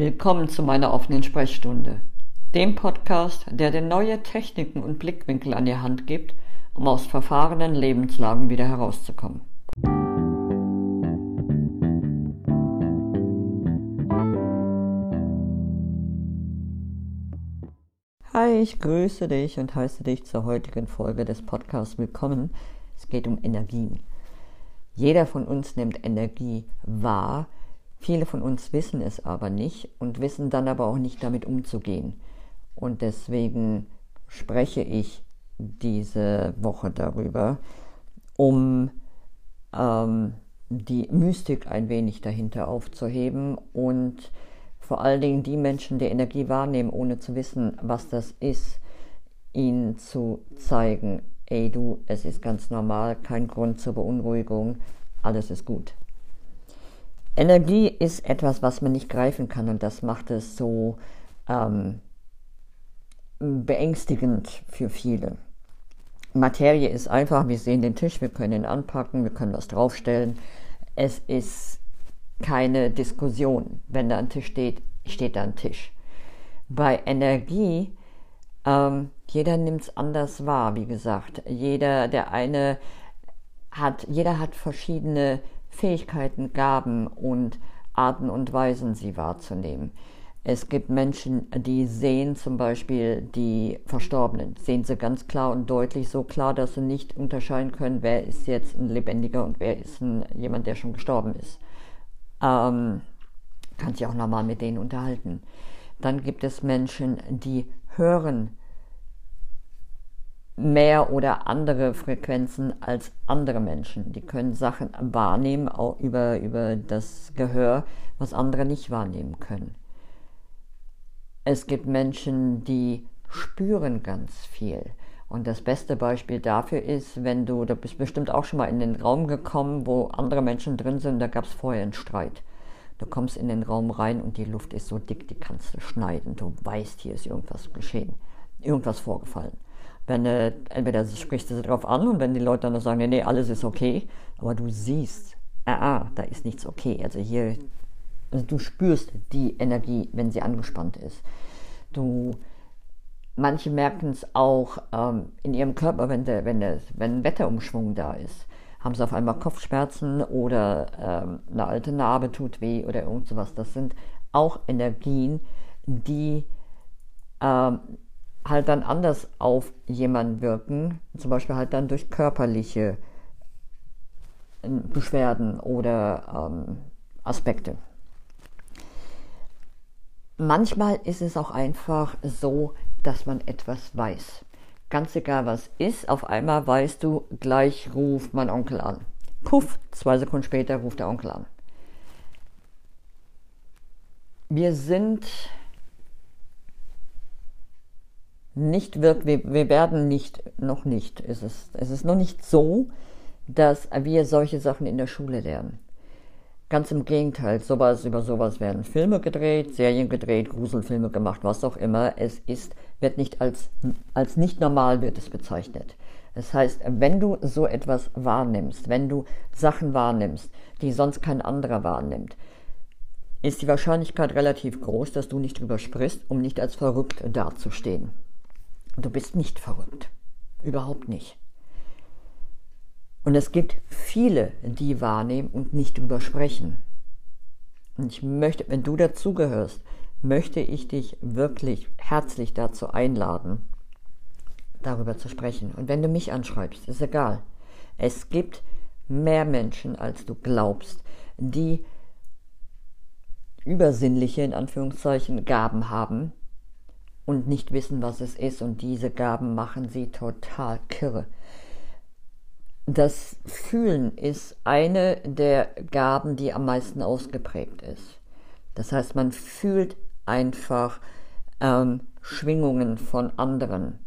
Willkommen zu meiner offenen Sprechstunde, dem Podcast, der dir neue Techniken und Blickwinkel an die Hand gibt, um aus verfahrenen Lebenslagen wieder herauszukommen. Hi, ich grüße dich und heiße dich zur heutigen Folge des Podcasts willkommen. Es geht um Energien. Jeder von uns nimmt Energie wahr, Viele von uns wissen es aber nicht und wissen dann aber auch nicht damit umzugehen. Und deswegen spreche ich diese Woche darüber, um ähm, die Mystik ein wenig dahinter aufzuheben und vor allen Dingen die Menschen, die Energie wahrnehmen, ohne zu wissen, was das ist, ihnen zu zeigen, ey du, es ist ganz normal, kein Grund zur Beunruhigung, alles ist gut. Energie ist etwas, was man nicht greifen kann und das macht es so ähm, beängstigend für viele. Materie ist einfach, wir sehen den Tisch, wir können ihn anpacken, wir können was draufstellen. Es ist keine Diskussion. Wenn da ein Tisch steht, steht da ein Tisch. Bei Energie, ähm, jeder nimmt es anders wahr, wie gesagt. Jeder, der eine hat, jeder hat verschiedene Fähigkeiten, Gaben und Arten und Weisen, sie wahrzunehmen. Es gibt Menschen, die sehen zum Beispiel die Verstorbenen, sehen sie ganz klar und deutlich, so klar, dass sie nicht unterscheiden können, wer ist jetzt ein Lebendiger und wer ist ein, jemand, der schon gestorben ist. Ähm, kann sich auch normal mit denen unterhalten. Dann gibt es Menschen, die hören mehr oder andere Frequenzen als andere Menschen. Die können Sachen wahrnehmen, auch über, über das Gehör, was andere nicht wahrnehmen können. Es gibt Menschen, die spüren ganz viel. Und das beste Beispiel dafür ist, wenn du, da bist bestimmt auch schon mal in den Raum gekommen, wo andere Menschen drin sind, da gab es vorher einen Streit. Du kommst in den Raum rein und die Luft ist so dick, die kannst du schneiden. Du weißt, hier ist irgendwas geschehen, irgendwas vorgefallen. Wenn äh, entweder sprichst du sie drauf an und wenn die Leute dann sagen, nee, nee, alles ist okay, aber du siehst, ah, ah, da ist nichts okay. Also hier, also du spürst die Energie, wenn sie angespannt ist. Du, manche merken es auch ähm, in ihrem Körper, wenn, der, wenn, der, wenn ein Wetterumschwung da ist. Haben sie auf einmal Kopfschmerzen oder ähm, eine alte Narbe tut weh oder irgend sowas. Das sind auch Energien, die ähm, halt dann anders auf jemanden wirken, zum Beispiel halt dann durch körperliche äh, Beschwerden oder ähm, Aspekte. Manchmal ist es auch einfach so, dass man etwas weiß. Ganz egal was ist, auf einmal weißt du, gleich ruft mein Onkel an. Puff, zwei Sekunden später ruft der Onkel an. Wir sind nicht wird, wir, wir werden nicht, noch nicht, ist es, es ist noch nicht so, dass wir solche Sachen in der Schule lernen. Ganz im Gegenteil, sowas, über sowas werden Filme gedreht, Serien gedreht, Gruselfilme gemacht, was auch immer. Es ist, wird nicht als, als nicht normal wird es bezeichnet. Das heißt, wenn du so etwas wahrnimmst, wenn du Sachen wahrnimmst, die sonst kein anderer wahrnimmt, ist die Wahrscheinlichkeit relativ groß, dass du nicht drüber sprichst, um nicht als verrückt dazustehen. Du bist nicht verrückt. Überhaupt nicht. Und es gibt viele, die wahrnehmen und nicht drüber sprechen. Und ich möchte, wenn du dazugehörst, möchte ich dich wirklich herzlich dazu einladen, darüber zu sprechen. Und wenn du mich anschreibst, ist egal. Es gibt mehr Menschen, als du glaubst, die übersinnliche, in Anführungszeichen, Gaben haben, und nicht wissen, was es ist. Und diese Gaben machen sie total kirre. Das Fühlen ist eine der Gaben, die am meisten ausgeprägt ist. Das heißt, man fühlt einfach ähm, Schwingungen von anderen.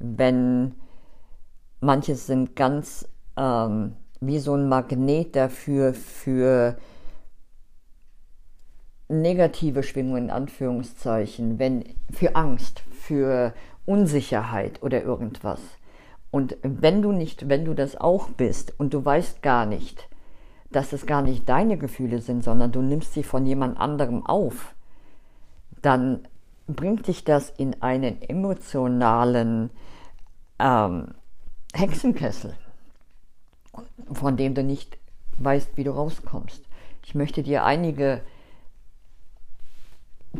Wenn manche sind ganz ähm, wie so ein Magnet dafür, für negative Schwingungen in Anführungszeichen, wenn für Angst, für Unsicherheit oder irgendwas. Und wenn du nicht, wenn du das auch bist und du weißt gar nicht, dass es gar nicht deine Gefühle sind, sondern du nimmst sie von jemand anderem auf, dann bringt dich das in einen emotionalen ähm, Hexenkessel, von dem du nicht weißt, wie du rauskommst. Ich möchte dir einige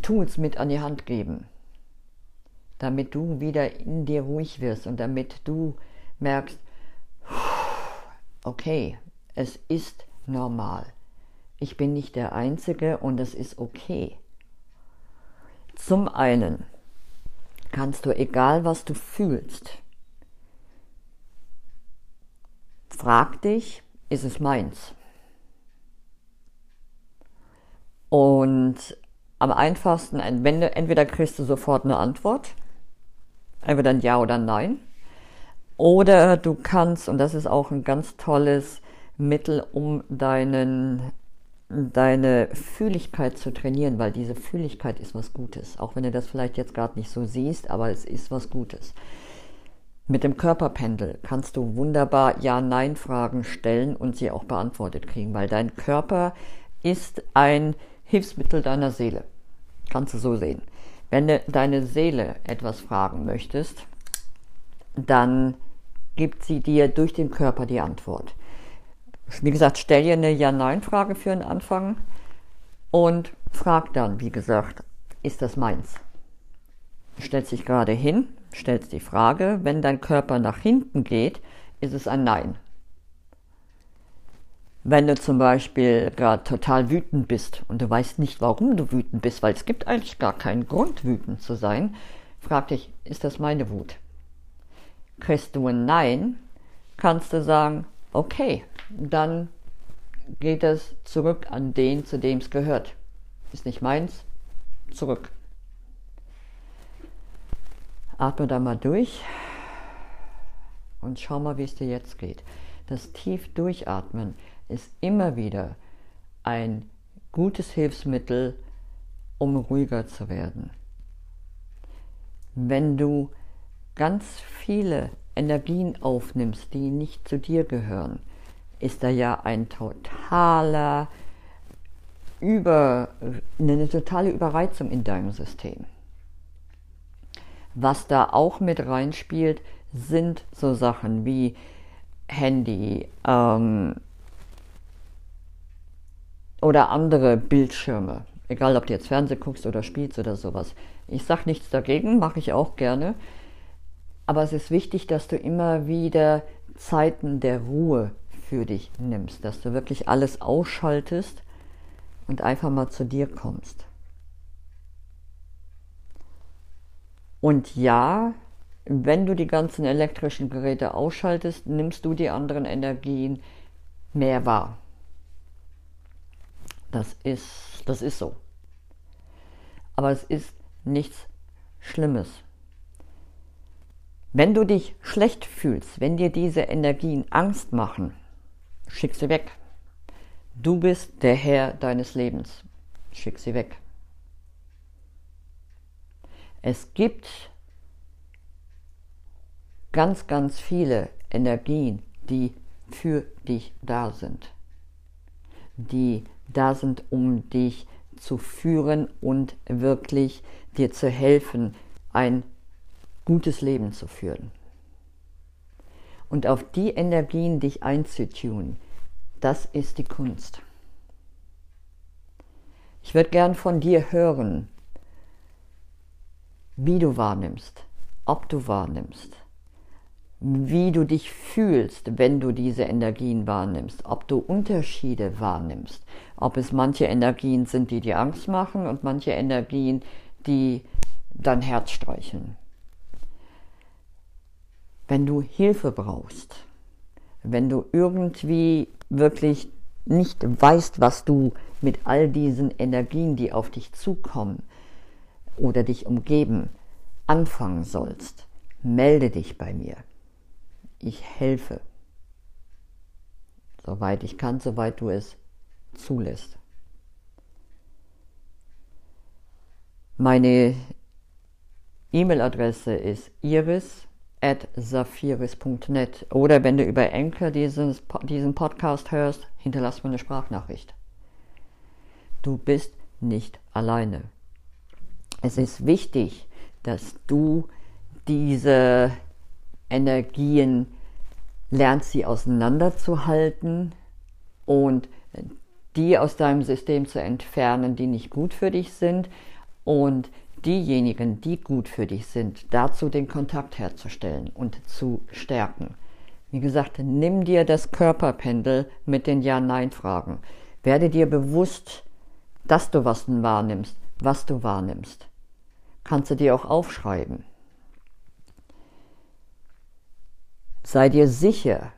Tools mit an die Hand geben, damit du wieder in dir ruhig wirst und damit du merkst, okay, es ist normal. Ich bin nicht der Einzige und es ist okay. Zum einen kannst du, egal was du fühlst, frag dich, ist es meins? Und am einfachsten, entweder kriegst du sofort eine Antwort, entweder ein Ja oder ein Nein, oder du kannst, und das ist auch ein ganz tolles Mittel, um deinen, deine Fühligkeit zu trainieren, weil diese Fühligkeit ist was Gutes. Auch wenn du das vielleicht jetzt gerade nicht so siehst, aber es ist was Gutes. Mit dem Körperpendel kannst du wunderbar Ja-Nein-Fragen stellen und sie auch beantwortet kriegen, weil dein Körper ist ein Hilfsmittel deiner Seele. Kannst du so sehen. Wenn du deine Seele etwas fragen möchtest, dann gibt sie dir durch den Körper die Antwort. Wie gesagt, stell dir eine Ja-Nein-Frage für den Anfang und frag dann, wie gesagt, ist das meins? Du stellst dich gerade hin, stellst die Frage, wenn dein Körper nach hinten geht, ist es ein Nein. Wenn du zum Beispiel gerade total wütend bist und du weißt nicht, warum du wütend bist, weil es gibt eigentlich gar keinen Grund, wütend zu sein, frag dich, ist das meine Wut? Kriegst du ein Nein, kannst du sagen, okay, dann geht es zurück an den, zu dem es gehört. Ist nicht meins, zurück. Atme da mal durch und schau mal, wie es dir jetzt geht. Das tief durchatmen ist immer wieder ein gutes Hilfsmittel, um ruhiger zu werden. Wenn du ganz viele Energien aufnimmst, die nicht zu dir gehören, ist da ja ein totaler über, eine totale Überreizung in deinem System. Was da auch mit reinspielt, sind so Sachen wie Handy, ähm, oder andere Bildschirme. Egal, ob du jetzt Fernsehen guckst oder spielst oder sowas. Ich sage nichts dagegen, mache ich auch gerne. Aber es ist wichtig, dass du immer wieder Zeiten der Ruhe für dich nimmst, dass du wirklich alles ausschaltest und einfach mal zu dir kommst. Und ja, wenn du die ganzen elektrischen Geräte ausschaltest, nimmst du die anderen Energien mehr wahr. Das ist, das ist so. Aber es ist nichts Schlimmes. Wenn du dich schlecht fühlst, wenn dir diese Energien Angst machen, schick sie weg. Du bist der Herr deines Lebens. Schick sie weg. Es gibt ganz, ganz viele Energien, die für dich da sind, die da sind, um dich zu führen und wirklich dir zu helfen, ein gutes Leben zu führen. Und auf die Energien dich einzutun, das ist die Kunst. Ich würde gern von dir hören, wie du wahrnimmst, ob du wahrnimmst wie du dich fühlst, wenn du diese Energien wahrnimmst, ob du Unterschiede wahrnimmst, ob es manche Energien sind, die dir Angst machen und manche Energien, die dein Herz streicheln. Wenn du Hilfe brauchst, wenn du irgendwie wirklich nicht weißt, was du mit all diesen Energien, die auf dich zukommen oder dich umgeben, anfangen sollst, melde dich bei mir ich helfe. Soweit ich kann, soweit du es zulässt. Meine E-Mail-Adresse ist iris at saphiris.net oder wenn du über Enker diesen Podcast hörst, hinterlass mir eine Sprachnachricht. Du bist nicht alleine. es ist wichtig, dass du diese Energien lernst, sie auseinanderzuhalten und die aus deinem System zu entfernen, die nicht gut für dich sind und diejenigen, die gut für dich sind, dazu den Kontakt herzustellen und zu stärken. Wie gesagt, nimm dir das Körperpendel mit den Ja-Nein-Fragen. Werde dir bewusst, dass du was wahrnimmst, was du wahrnimmst. Kannst du dir auch aufschreiben. Sei dir sicher,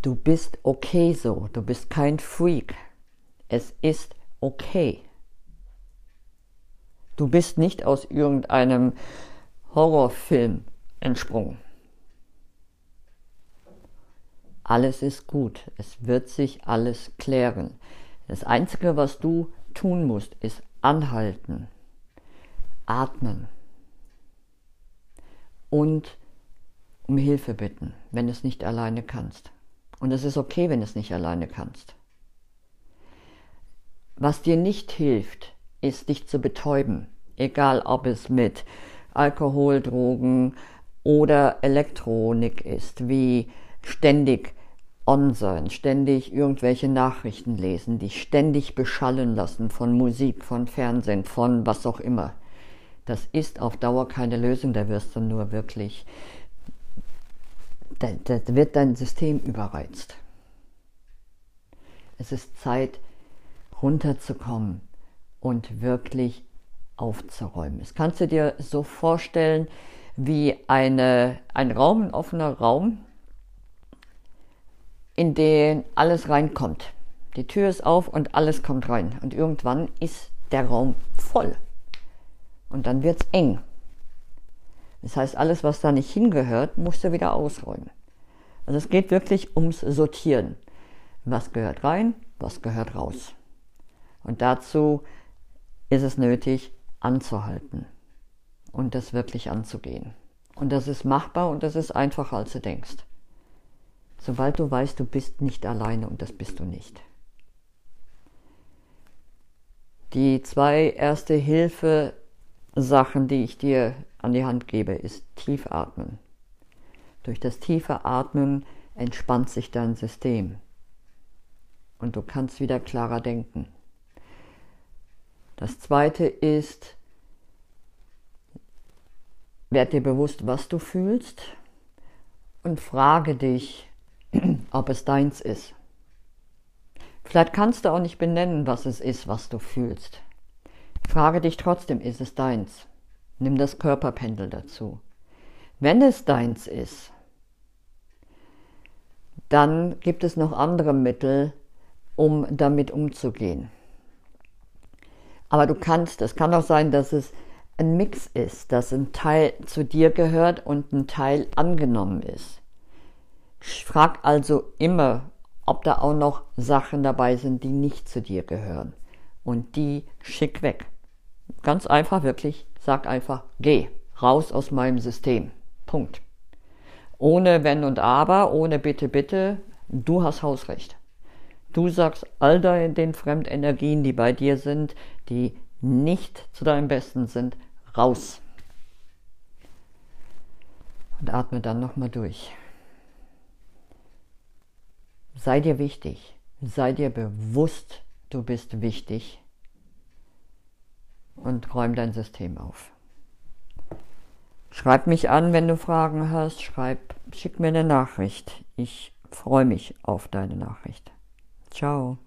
du bist okay so, du bist kein Freak. Es ist okay. Du bist nicht aus irgendeinem Horrorfilm entsprungen. Alles ist gut, es wird sich alles klären. Das Einzige, was du tun musst, ist anhalten, atmen und um Hilfe bitten, wenn du es nicht alleine kannst. Und es ist okay, wenn du es nicht alleine kannst. Was dir nicht hilft, ist dich zu betäuben, egal ob es mit Alkohol, Drogen oder Elektronik ist, wie ständig on sein, ständig irgendwelche Nachrichten lesen, dich ständig beschallen lassen von Musik, von Fernsehen, von was auch immer. Das ist auf Dauer keine Lösung, da wirst du nur wirklich, da, da wird dein System überreizt. Es ist Zeit, runterzukommen und wirklich aufzuräumen. Das kannst du dir so vorstellen wie eine, ein Raum, ein offener Raum, in den alles reinkommt. Die Tür ist auf und alles kommt rein. Und irgendwann ist der Raum voll. Und dann wird es eng. Das heißt, alles, was da nicht hingehört, musst du wieder ausräumen. Also es geht wirklich ums Sortieren. Was gehört rein, was gehört raus. Und dazu ist es nötig, anzuhalten und das wirklich anzugehen. Und das ist machbar und das ist einfacher, als du denkst. Sobald du weißt, du bist nicht alleine und das bist du nicht. Die zwei erste Hilfe Sachen, die ich dir an die Hand gebe, ist tief atmen. Durch das tiefe Atmen entspannt sich dein System und du kannst wieder klarer denken. Das zweite ist, werd dir bewusst, was du fühlst und frage dich, ob es deins ist. Vielleicht kannst du auch nicht benennen, was es ist, was du fühlst. Frage dich trotzdem, ist es deins? Nimm das Körperpendel dazu. Wenn es deins ist, dann gibt es noch andere Mittel, um damit umzugehen. Aber du kannst, es kann auch sein, dass es ein Mix ist, dass ein Teil zu dir gehört und ein Teil angenommen ist. Frag also immer, ob da auch noch Sachen dabei sind, die nicht zu dir gehören. Und die schick weg. Ganz einfach, wirklich, sag einfach, geh raus aus meinem System. Punkt. Ohne Wenn und Aber, ohne Bitte, Bitte, du hast Hausrecht. Du sagst all den Fremdenergien, die bei dir sind, die nicht zu deinem Besten sind, raus. Und atme dann nochmal durch. Sei dir wichtig, sei dir bewusst, du bist wichtig und räum dein System auf. Schreib mich an, wenn du Fragen hast, schreib, schick mir eine Nachricht. Ich freue mich auf deine Nachricht. Ciao.